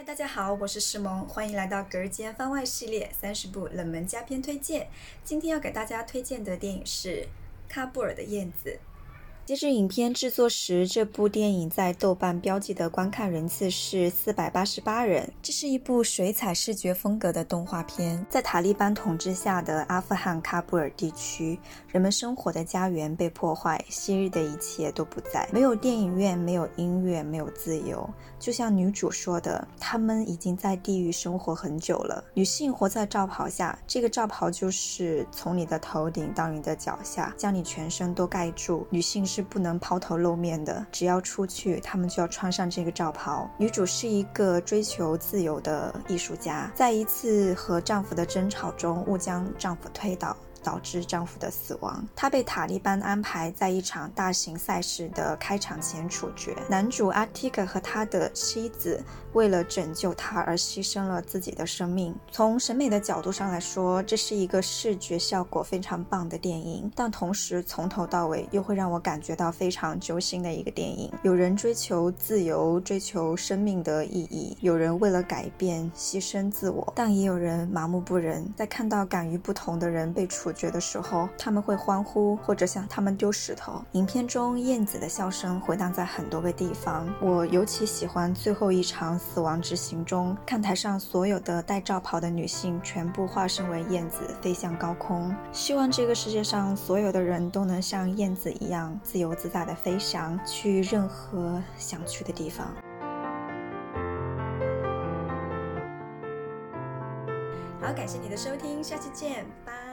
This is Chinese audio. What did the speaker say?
嗨，大家好，我是诗萌，欢迎来到隔间番外系列三十部冷门佳片推荐。今天要给大家推荐的电影是《喀布尔的燕子》。截至影片制作时，这部电影在豆瓣标记的观看人次是四百八十八人。这是一部水彩视觉风格的动画片。在塔利班统治下的阿富汗喀布尔地区，人们生活的家园被破坏，昔日的一切都不在，没有电影院，没有音乐，没有自由。就像女主说的，他们已经在地狱生活很久了。女性活在罩袍下，这个罩袍就是从你的头顶到你的脚下，将你全身都盖住。女性是。不能抛头露面的，只要出去，他们就要穿上这个罩袍。女主是一个追求自由的艺术家，在一次和丈夫的争吵中，误将丈夫推倒。导致丈夫的死亡。她被塔利班安排在一场大型赛事的开场前处决。男主阿提克和他的妻子为了拯救她而牺牲了自己的生命。从审美的角度上来说，这是一个视觉效果非常棒的电影，但同时从头到尾又会让我感觉到非常揪心的一个电影。有人追求自由，追求生命的意义；有人为了改变牺牲自我，但也有人麻木不仁。在看到敢于不同的人被处。觉的时候，他们会欢呼，或者向他们丢石头。影片中燕子的笑声回荡在很多个地方。我尤其喜欢最后一场死亡之行中，看台上所有的戴罩袍的女性全部化身为燕子，飞向高空。希望这个世界上所有的人都能像燕子一样自由自在的飞翔，去任何想去的地方。好，感谢你的收听，下期见，拜。